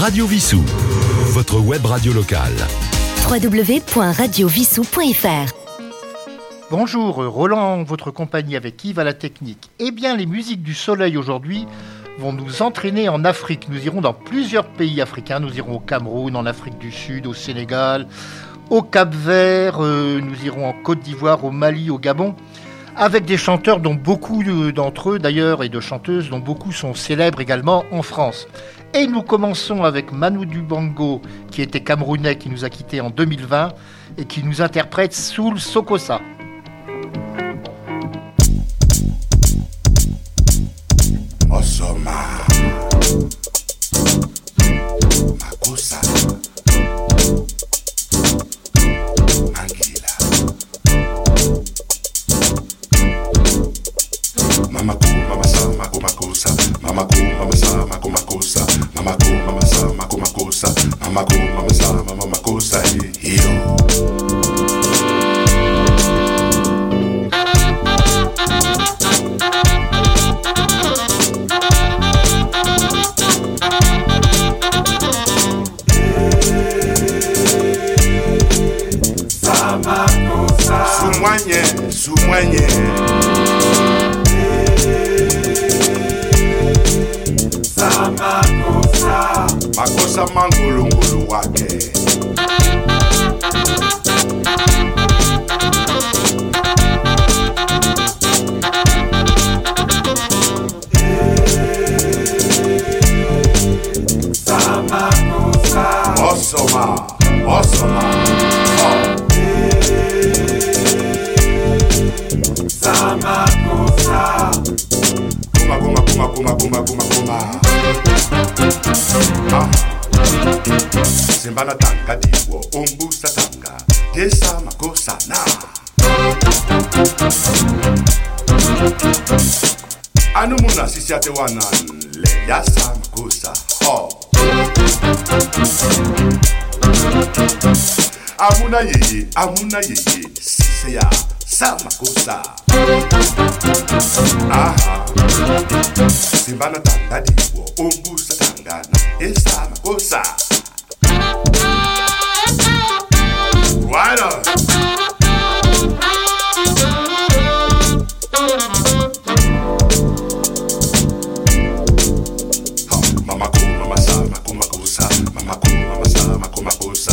Radio Vissou, votre web radio locale. www.radiovissou.fr Bonjour, Roland, votre compagnie avec Yves à la technique. Eh bien, les musiques du soleil aujourd'hui vont nous entraîner en Afrique. Nous irons dans plusieurs pays africains. Nous irons au Cameroun, en Afrique du Sud, au Sénégal, au Cap Vert. euh, nous irons en Côte d'Ivoire, au Mali, au Gabon. Avec des chanteurs dont beaucoup euh, d'entre eux d'ailleurs et de chanteuses dont beaucoup sont célèbres également en France. Et nous commençons avec Manu Dubango qui était camerounais qui nous a quittés en 2020 et qui nous interprète Soul Sokosa. mamako mamasa mako makosa mamako mamasa mama makosa hiyo Sumwanye, sumwanye. Sama. Makosa mangulungulu wake oh. kuma kuma kuma kuma kuma kuma kuma ah. simbana tanga diwo umbusa tanga yesa makosa na. Anu muna sisi ate wana le yasa makosa. Ho amuna yeye amuna yeye siseya samakosa aha simbana tandadiwo ombusa tangana esamakosa right on. mama ku mama sa mama ku mama sa mama ku mama sa mama ku mama sa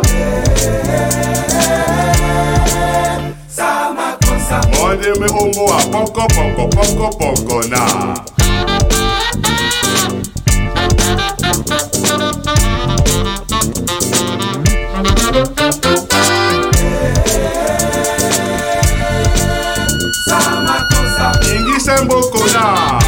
me omo a poko poko poko poko na. Ingise mboko na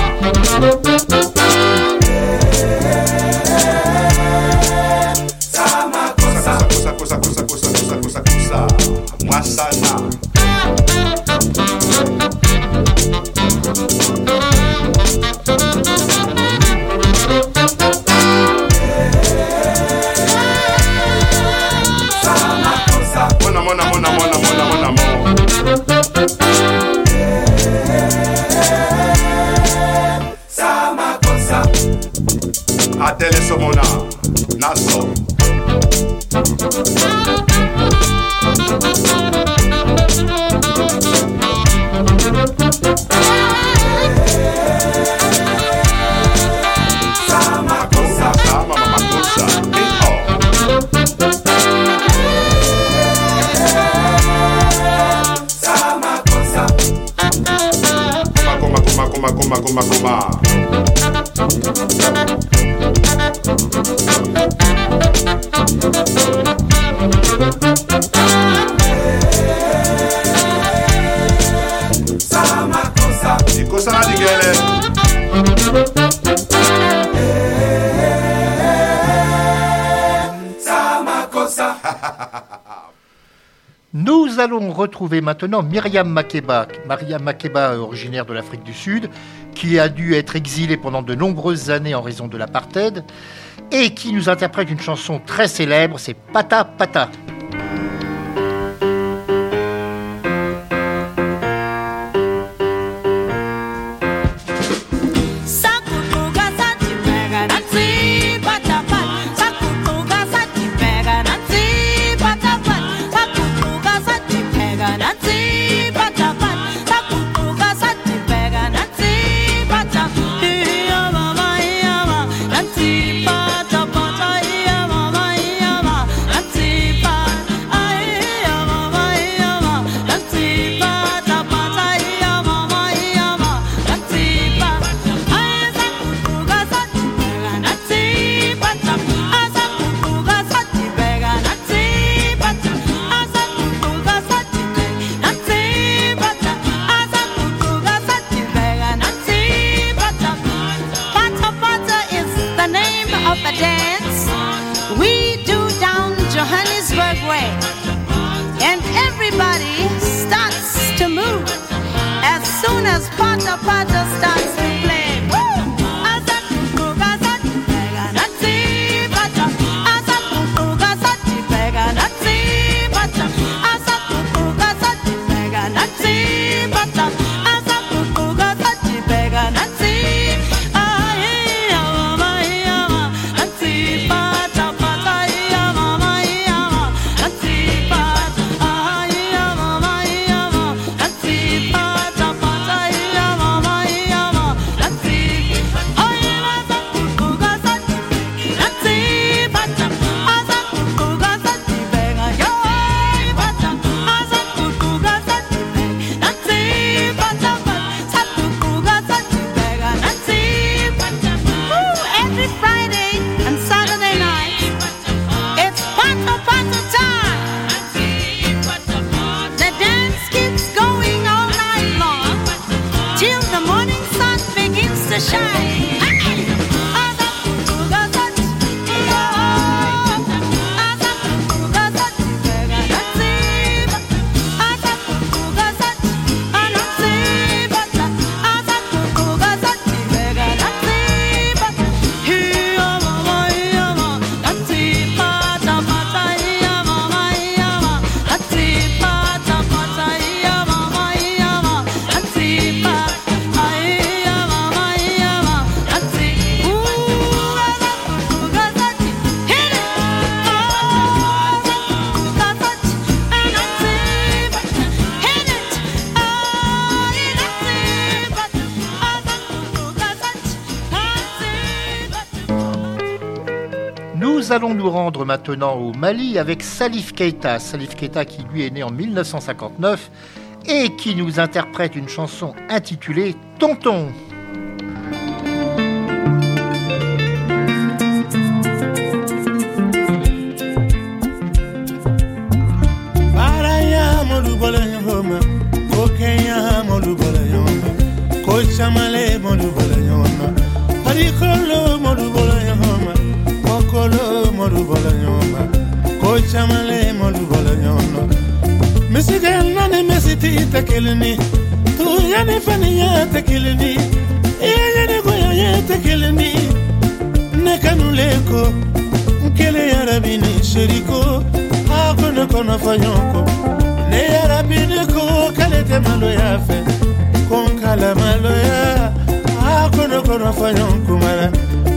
retrouver maintenant Myriam Makeba. Myriam Makeba, originaire de l'Afrique du Sud, qui a dû être exilée pendant de nombreuses années en raison de l'apartheid, et qui nous interprète une chanson très célèbre, c'est Pata Pata. Nous rendre maintenant au Mali avec Salif Keita. Salif Keita qui lui est né en 1959 et qui nous interprète une chanson intitulée Tonton. camale molu bolo ɲɔgɔn nɔ misikɛ nani misiti tɛ kelen ni. Tuya ni faniya tɛ kelen ni. I ye ɲani goya ya tɛ kelen ni. Ne kanule ko n kelen yarabi ni seriko a ko ne ya fɔ ɲɔgɔn ko k'ale tɛ maloya fɛ ko n kala malo ya, ko ne kɔnɔ fɔ ɲɔgn kumara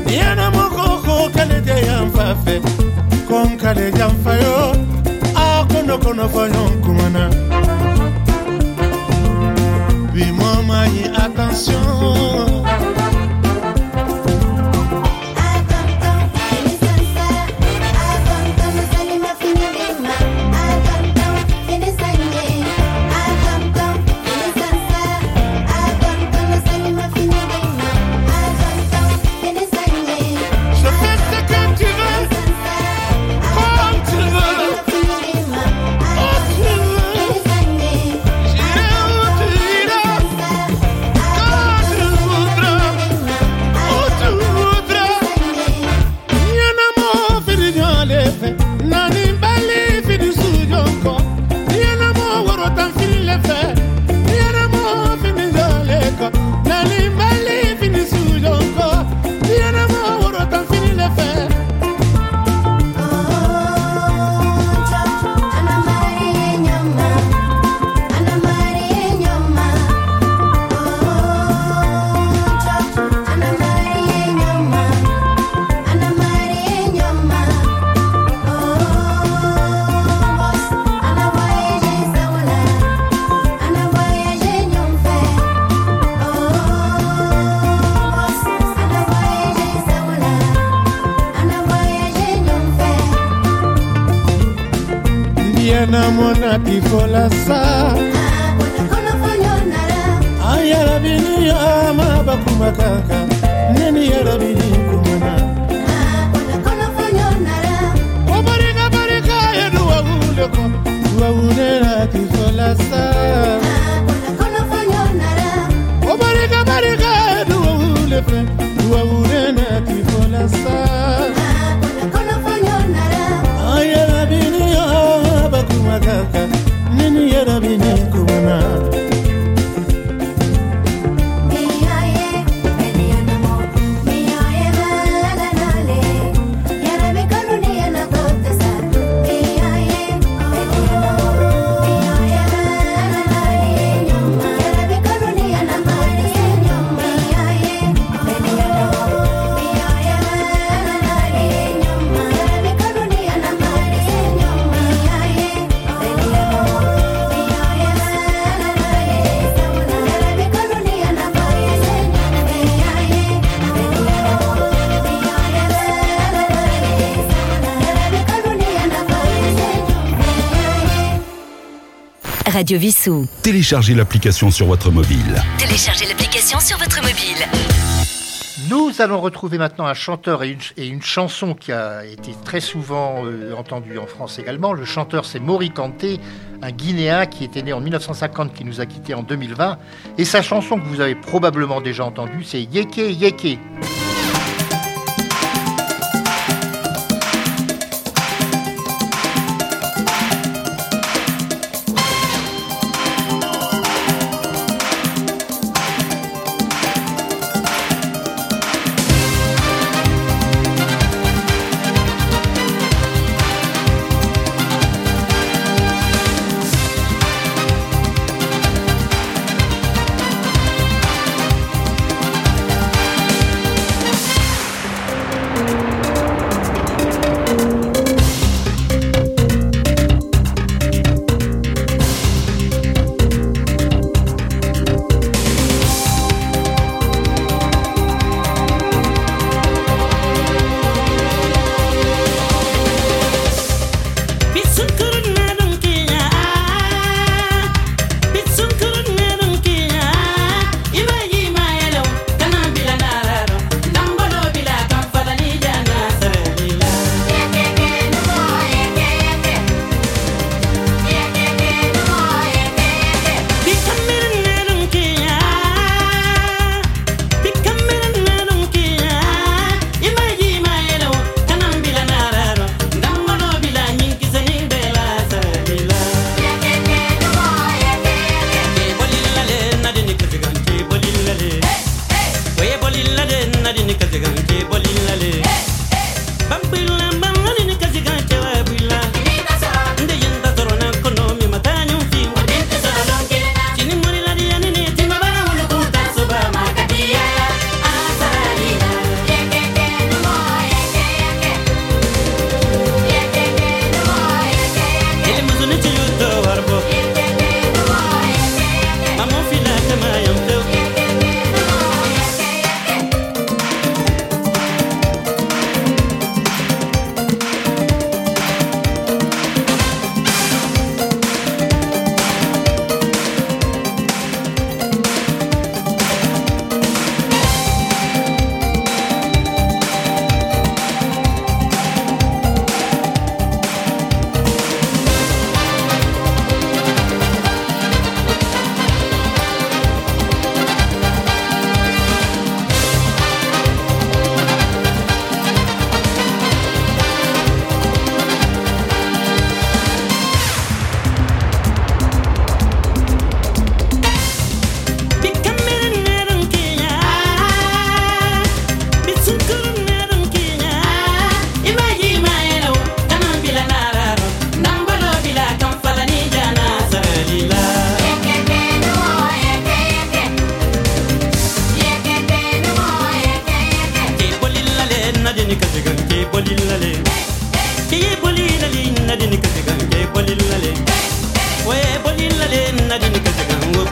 ni yanamɔgɔ ko k'ale tɛ ya fa fɛ konkale janfayo akonokono fononkumana bimomanyi attention. Radio Vissou. Téléchargez l'application sur votre mobile. Téléchargez l'application sur votre mobile. Nous allons retrouver maintenant un chanteur et une, et une chanson qui a été très souvent euh, entendue en France également. Le chanteur, c'est Mori Kanté, un Guinéen qui était né en 1950, qui nous a quittés en 2020. Et sa chanson que vous avez probablement déjà entendue, c'est Yeke Yeke.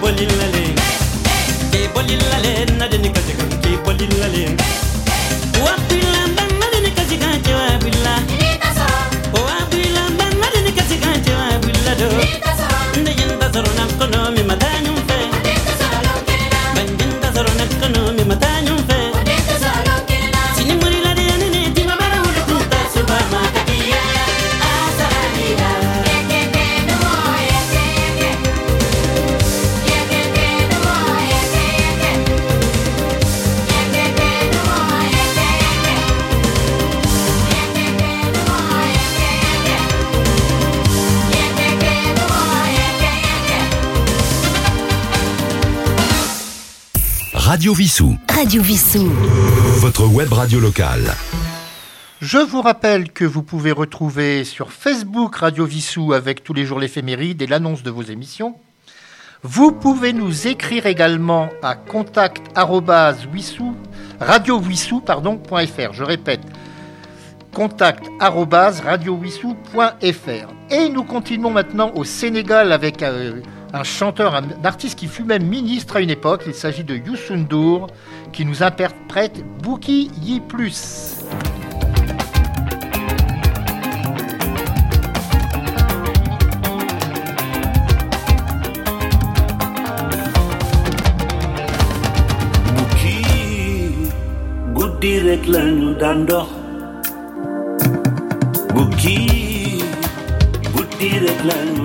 Walil Radio Vissou. Radio Vissou. Votre web radio locale. Je vous rappelle que vous pouvez retrouver sur Facebook Radio Vissou avec tous les jours l'éphéméride et l'annonce de vos émissions. Vous pouvez nous écrire également à contact .fr. Je répète, contact .fr. Et nous continuons maintenant au Sénégal avec euh, un chanteur, un artiste qui fut même ministre à une époque. Il s'agit de Youssoundour qui nous interprète Bouki Yi Plus. guddi rek lañu daan dox bukki guddi rek lañu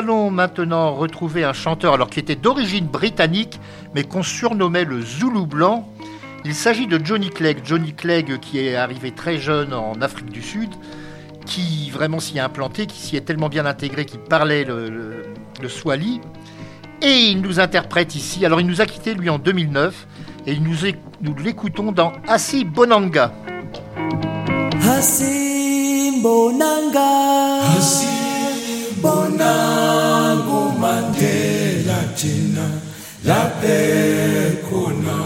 allons maintenant retrouver un chanteur alors qui était d'origine britannique mais qu'on surnommait le Zoulou blanc. Il s'agit de Johnny Clegg. Johnny Clegg qui est arrivé très jeune en Afrique du Sud, qui vraiment s'y est implanté, qui s'y est tellement bien intégré qu'il parlait le, le, Swahili. Et il nous interprète ici. Alors il nous a quitté lui en 2009 et nous, l'écoutons dans Assi Bonanga. Bonanga. Hasimbonanga Mandela thina laphe khona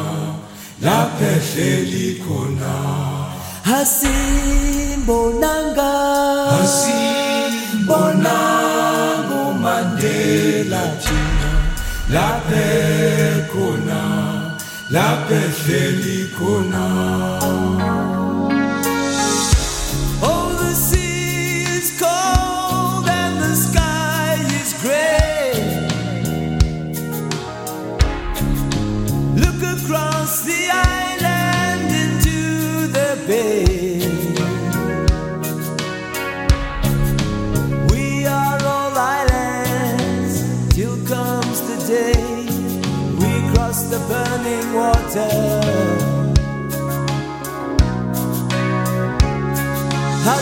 laphe hleli khona. Hasimbonanga. Hasimbonanga Mandela thina laphe khona laphe hleli khona water. I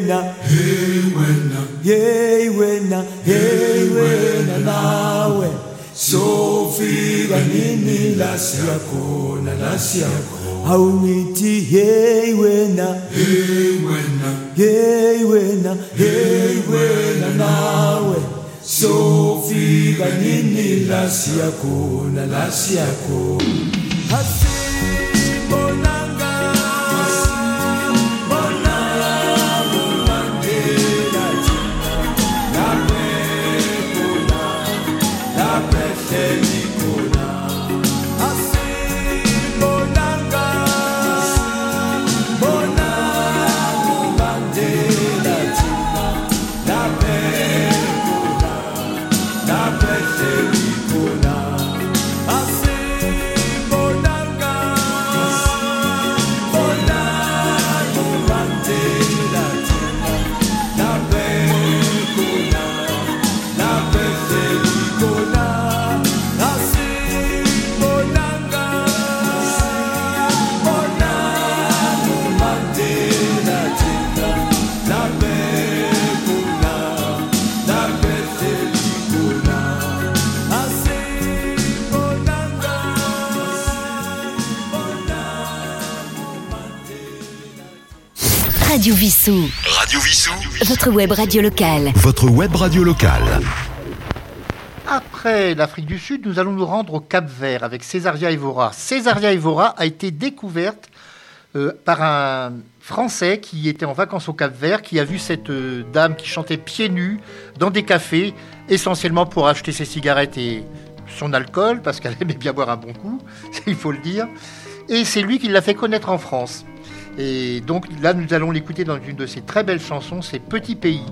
wena hey wena hey wena hey wena nawe. Sofika nini la siyakhona la siyakhona. Awungithi hey wena hey wena hey wena hey wena nawe. sofika nini la siyakhona la siyakhona Vissou. Radio Vissou. Votre web radio locale. Votre web radio locale. Après l'Afrique du Sud, nous allons nous rendre au Cap Vert avec Césaria Evora. Césaria Evora a été découverte euh, par un Français qui était en vacances au Cap Vert, qui a vu cette euh, dame qui chantait pieds nus dans des cafés, essentiellement pour acheter ses cigarettes et son alcool, parce qu'elle aimait bien boire un bon coup, il faut le dire. Et c'est lui qui l'a fait connaître en France. Et donc là, nous allons l'écouter dans une de ses très belles chansons, c'est Petit Pays.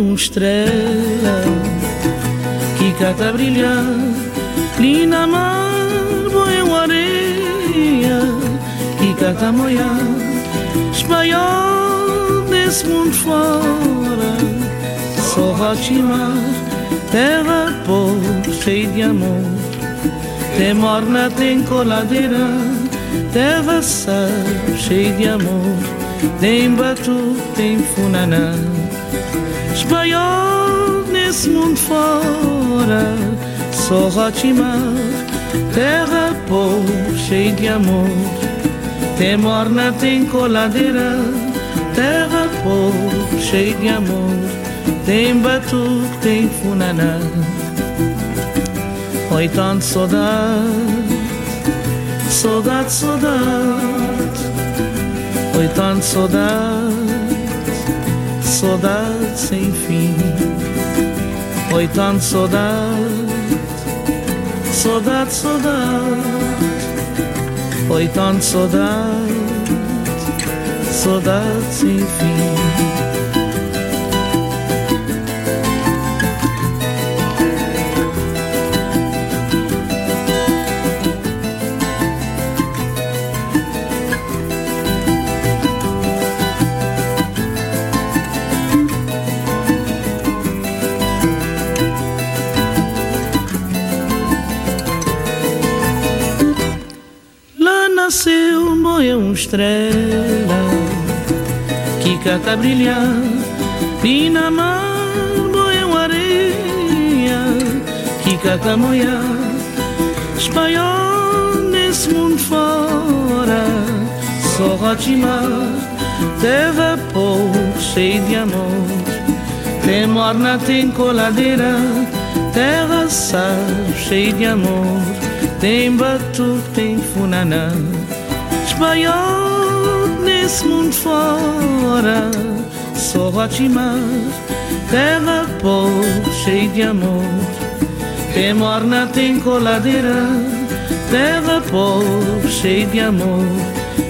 Uma estrela que cata brilhar. Ali na mar, uma areia que cata moiar. Espanhol desse mundo fora, só Rotimar, terra pobre, cheia de amor. Tem morna, tem coladeira, terra sal, cheia de amor. Tem batu, tem funaná Espanhol nesse mundo fora Só Rotimar Terra pobre, cheia de amor. Tem morna, tem coladeira Terra pobre, cheia de amor. Tem batu, tem funaná. Oi, tanto saudade Saudade, saudade. Foi tanta saudade, saudade sem fim. Foi tanta saudade, saudade, saudade. Foi tanta saudade, saudade sem fim. Estrela que cata brilhar e na mar uma areia que cata moia. Espanhol nesse mundo fora só Rotimar terra pobre cheia de amor. Tem morna tem coladeira terra sal cheia de amor. Tem batu, tem funaná Espanhol nesse mundo fora. Só Rotimar Terra pobre, cheia de amor. Tem morna, tem coladeira Terra pobre, cheia de amor.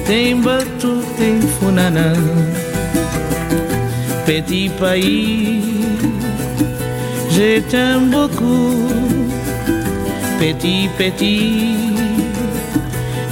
Tem batu, tem funaná Petit pays Je t'aime beaucoup petit, petit,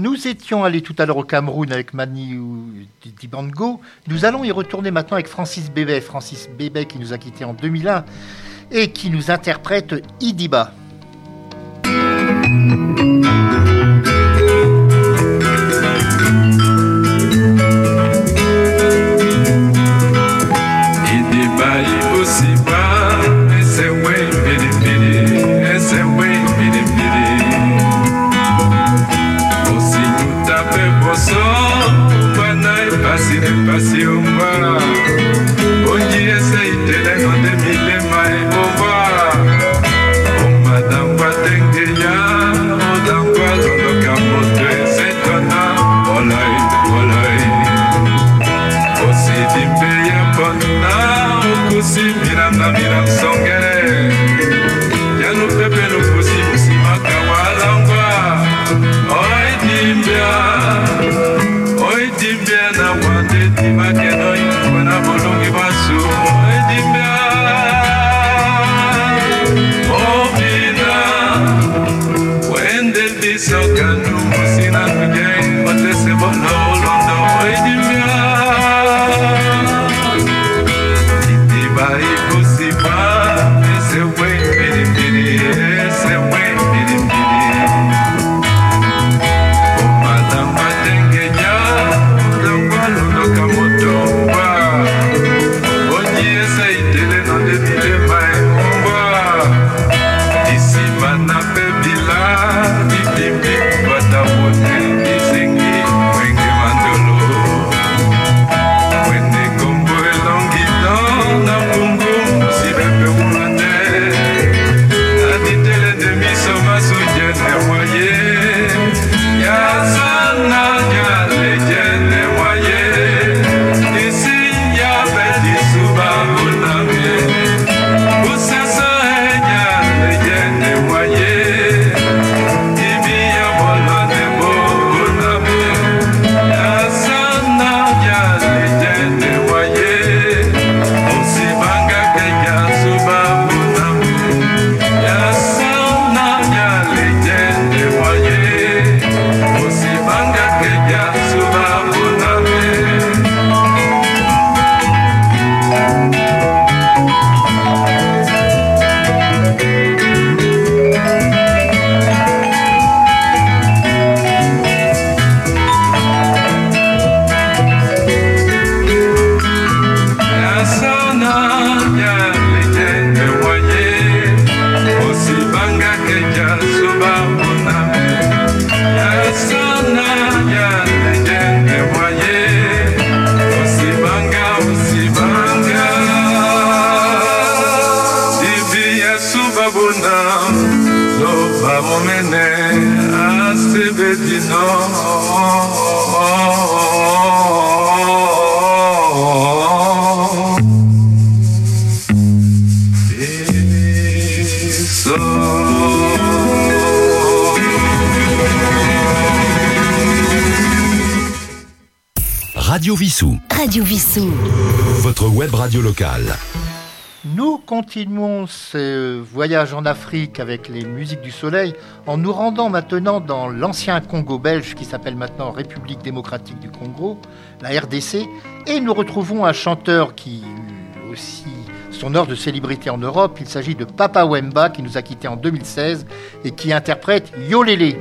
Nous étions allés tout à l'heure au Cameroun avec Mani ou Dibango. Nous allons y retourner maintenant avec Francis Bébé. Francis Bébé qui nous a quittés en 2001 et qui nous interprète Idiba. avec les musiques du soleil, en nous rendant maintenant dans l'ancien Congo belge qui s'appelle maintenant République démocratique du Congo, la RDC, et nous retrouvons un chanteur qui eut aussi son heure de célébrité en Europe. Il s'agit de Papa Wemba qui nous a quittés en 2016 et qui interprète Yolélé.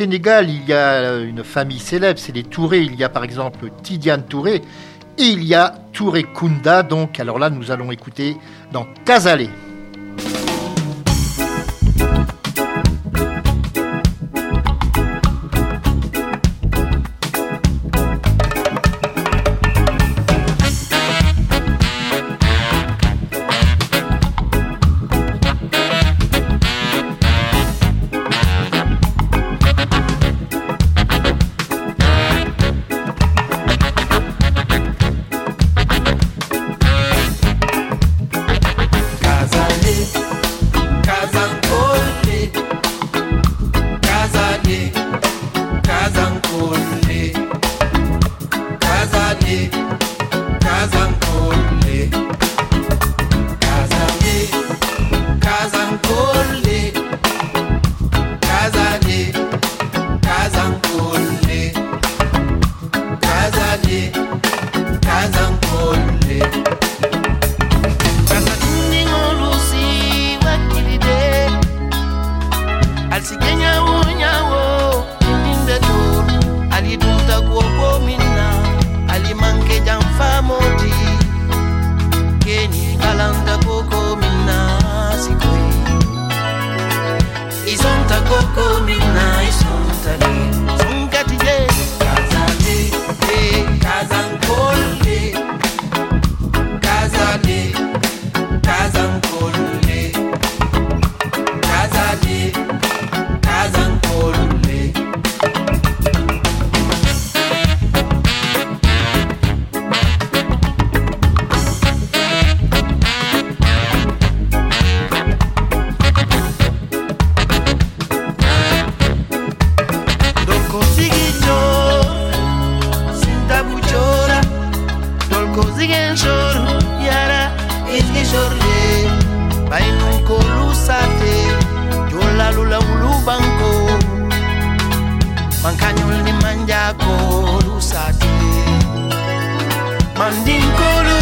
Sénégal, il y a une famille célèbre, c'est les Touré. Il y a par exemple Tidiane Touré et il y a Touré Kunda. Donc, alors là, nous allons écouter dans Casalé. manja kolusa te mandin kolu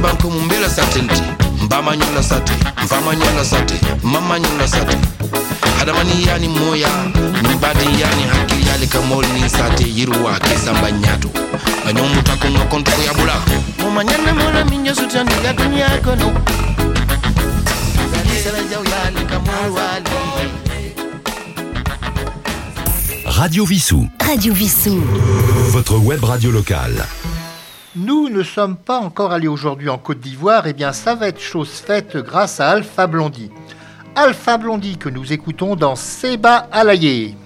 banko mumbela satenti mbamanyola sate mfamanyola sate mamanyola sate hadamani yani moya nin badi yani hakkili yali ka mol nin sate yirwa ke samba nyato ganyomuta ko ngokonto ko yabula momanyana mola minyo sutandulia dunia kono. Radio Vissou, Radio Vissou. votre web radio locale. Nous ne sommes pas encore allés aujourd'hui en Côte d'Ivoire, et bien ça va être chose faite grâce à Alpha Blondie. Alpha Blondie que nous écoutons dans Seba Alaye.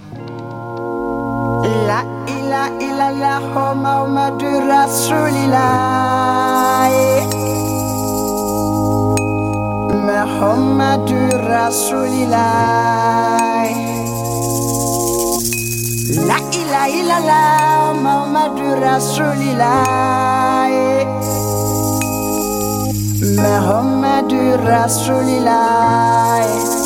La ila ila la Muhammadu Rasulillah eh. Muhammadu Rasulillah eh.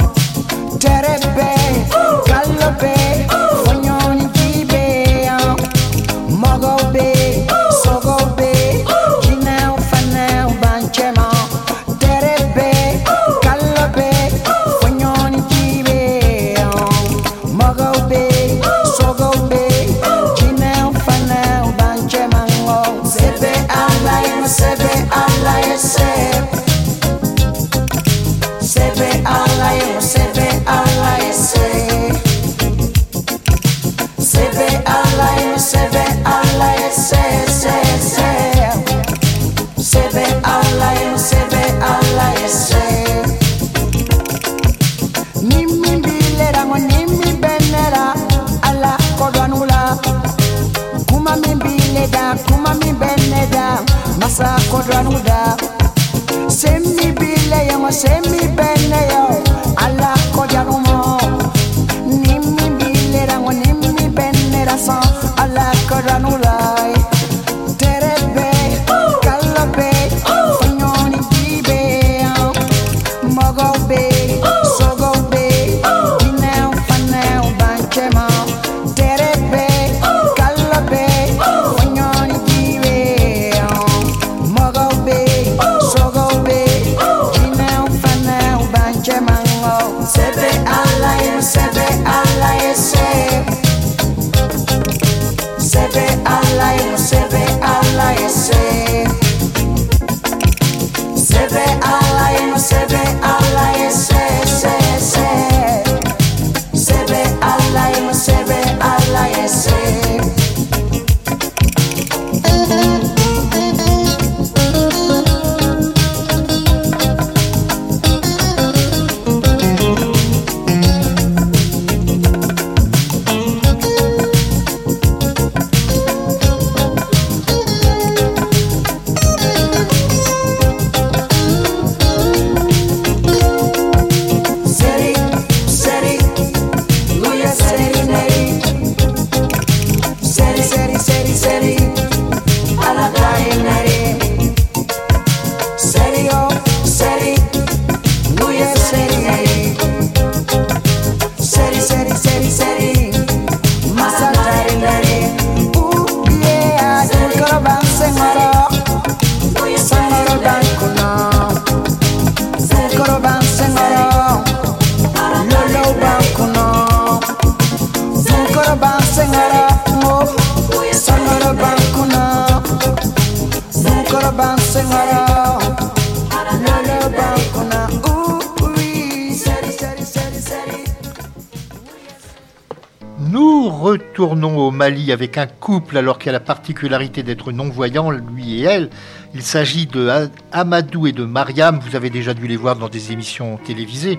avec un couple alors qu'il a la particularité d'être non-voyant, lui et elle. Il s'agit de Amadou et de Mariam, vous avez déjà dû les voir dans des émissions télévisées.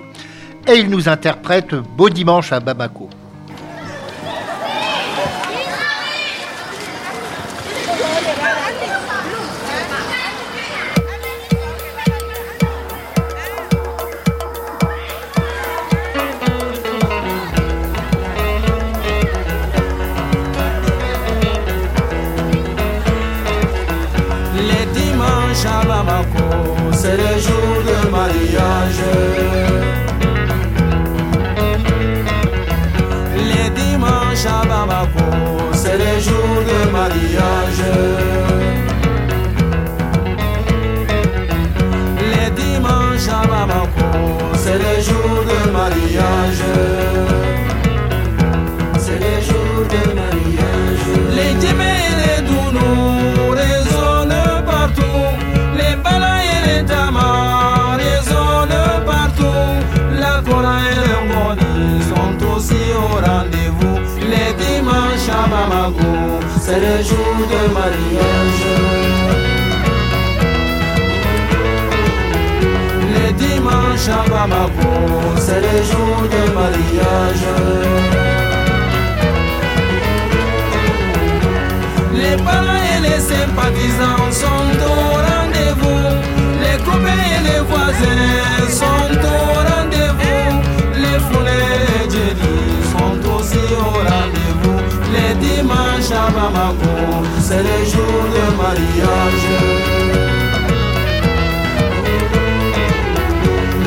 Et il nous interprète Beau dimanche à Bamako. c'est le jour de mariage. Les dimanches à Bamako, c'est le jour de mariage. Les dimanches à Bamako, c'est le jour de mariage. C'est le jour de mariage. Les dimanches à Bamako, c'est le jour de mariage. Les parents et les sympathisants sont au rendez-vous. Les copains et les voisins sont au rendez-vous. Les dimanches à Bamako, c'est le jour de mariage.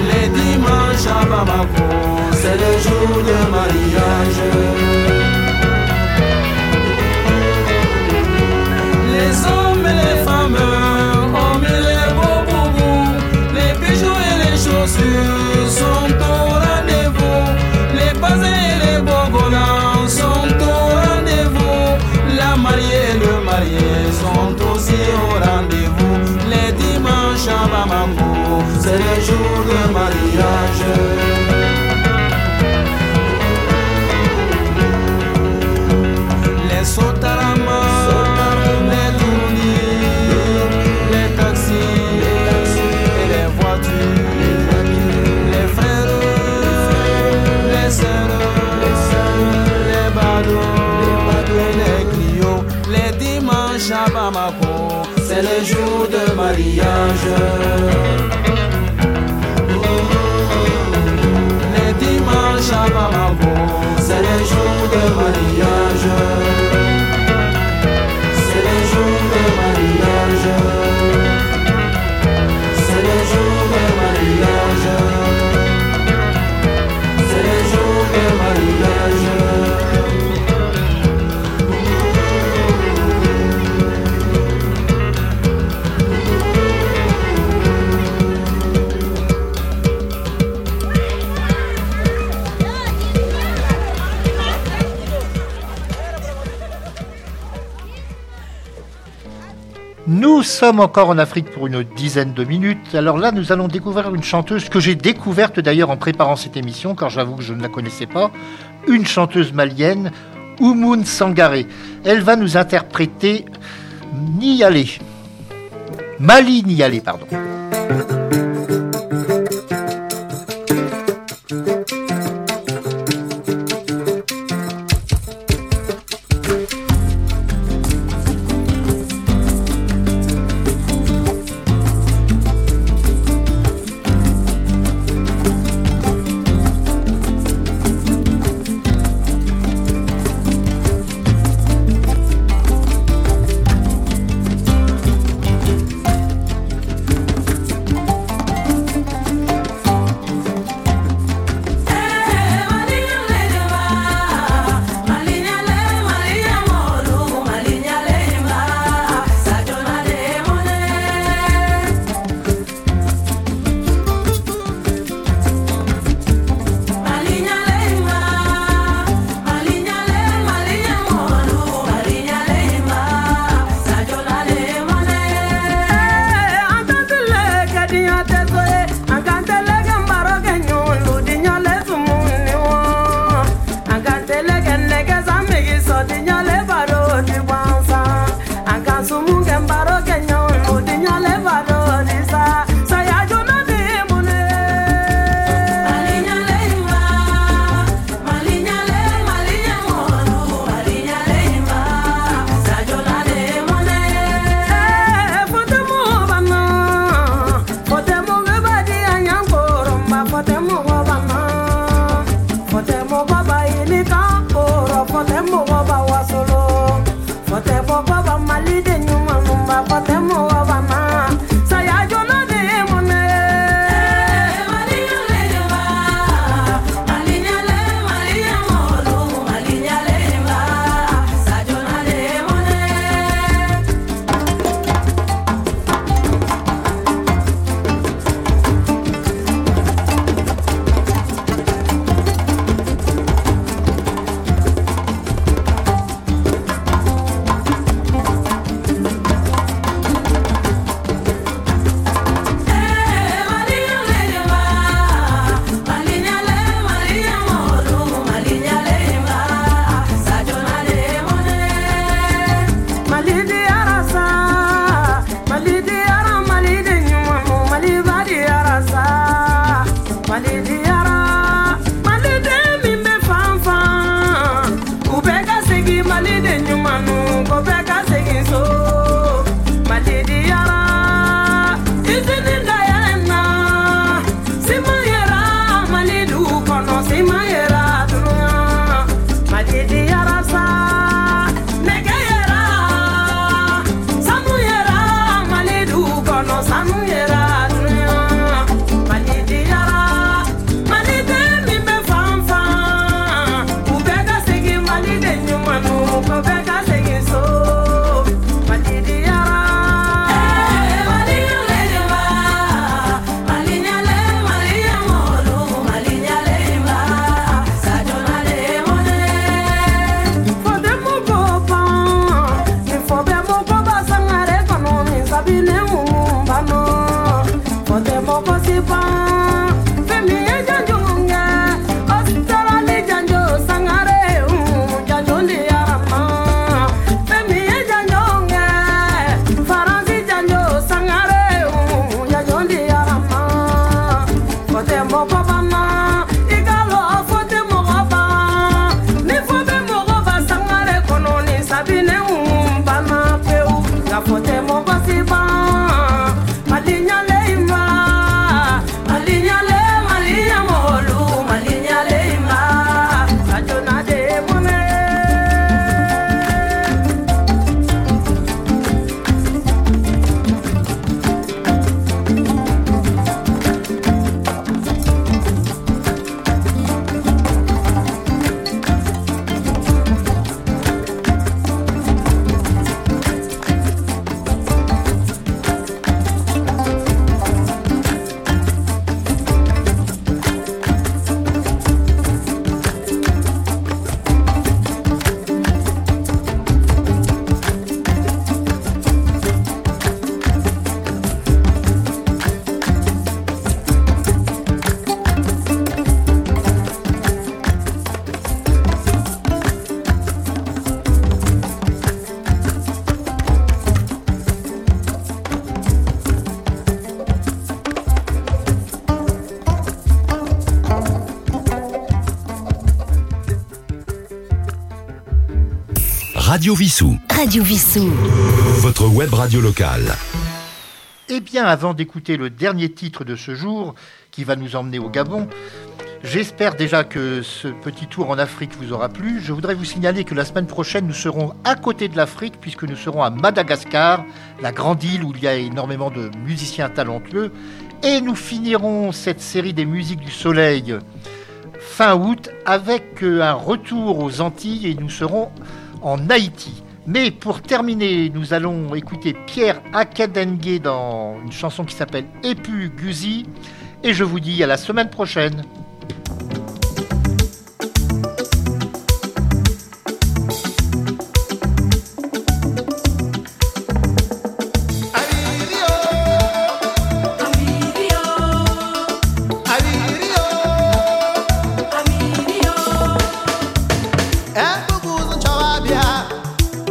Les dimanches à Bamako, c'est le jour de mariage. Les hommes et les femmes ont mis les beaux boubous, les bijoux et les chaussures Et le marié sont aussi au rendez-vous. Les dimanches à Bamako, c'est le jour de mariage. Dimanches à Bamako, c'est le jour de mariage. Nous sommes encore en Afrique pour une dizaine de minutes. Alors là, nous allons découvrir une chanteuse que j'ai découverte d'ailleurs en préparant cette émission, car j'avoue que je ne la connaissais pas. Une chanteuse malienne, Oumoun Sangaré. Elle va nous interpréter Nialé. Mali Nialé, pardon. Radio Vissou. Radio Vissou. Votre web radio locale. Eh bien, avant d'écouter le dernier titre de ce jour, qui va nous emmener au Gabon, j'espère déjà que ce petit tour en Afrique vous aura plu. Je voudrais vous signaler que la semaine prochaine, nous serons à côté de l'Afrique, puisque nous serons à Madagascar, la grande île où il y a énormément de musiciens talentueux. Et nous finirons cette série des musiques du soleil fin août avec euh, un retour aux Antilles et nous serons en Haïti. Mais pour terminer, nous allons écouter Pierre Akadengue dans une chanson qui s'appelle Epu Guzi. Et je vous dis à la semaine prochaine.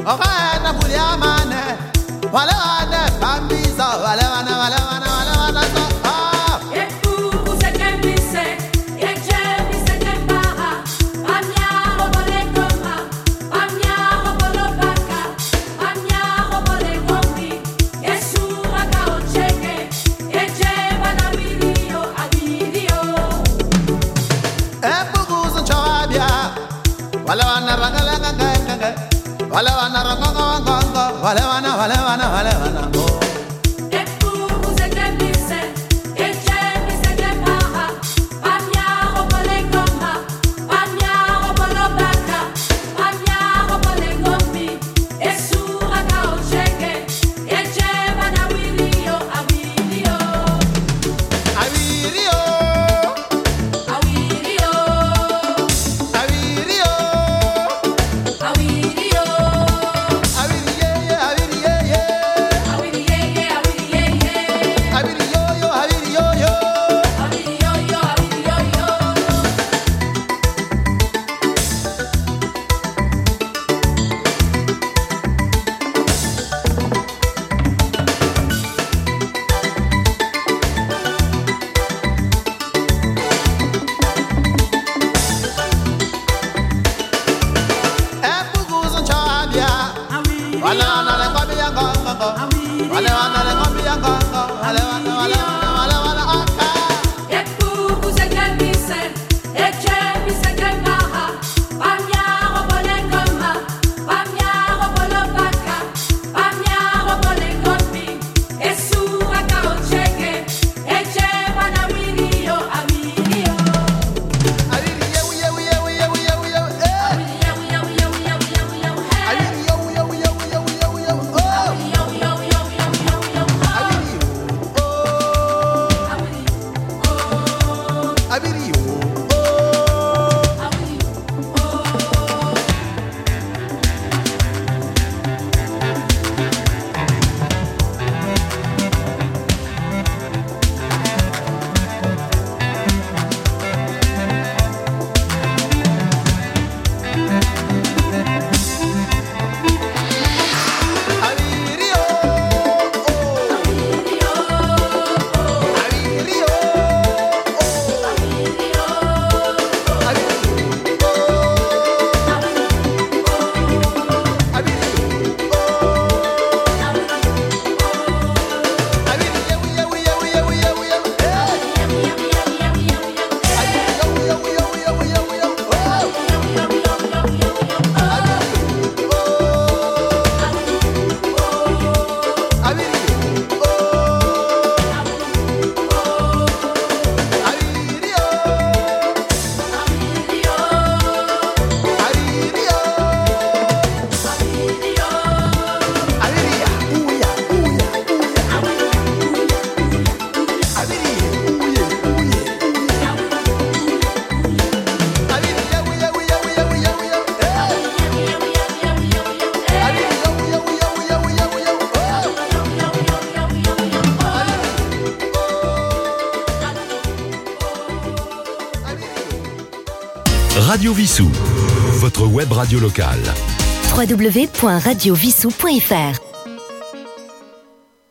Ofana Buliamane Walone Radio Vissou. Votre web radio locale. www.radiovissou.fr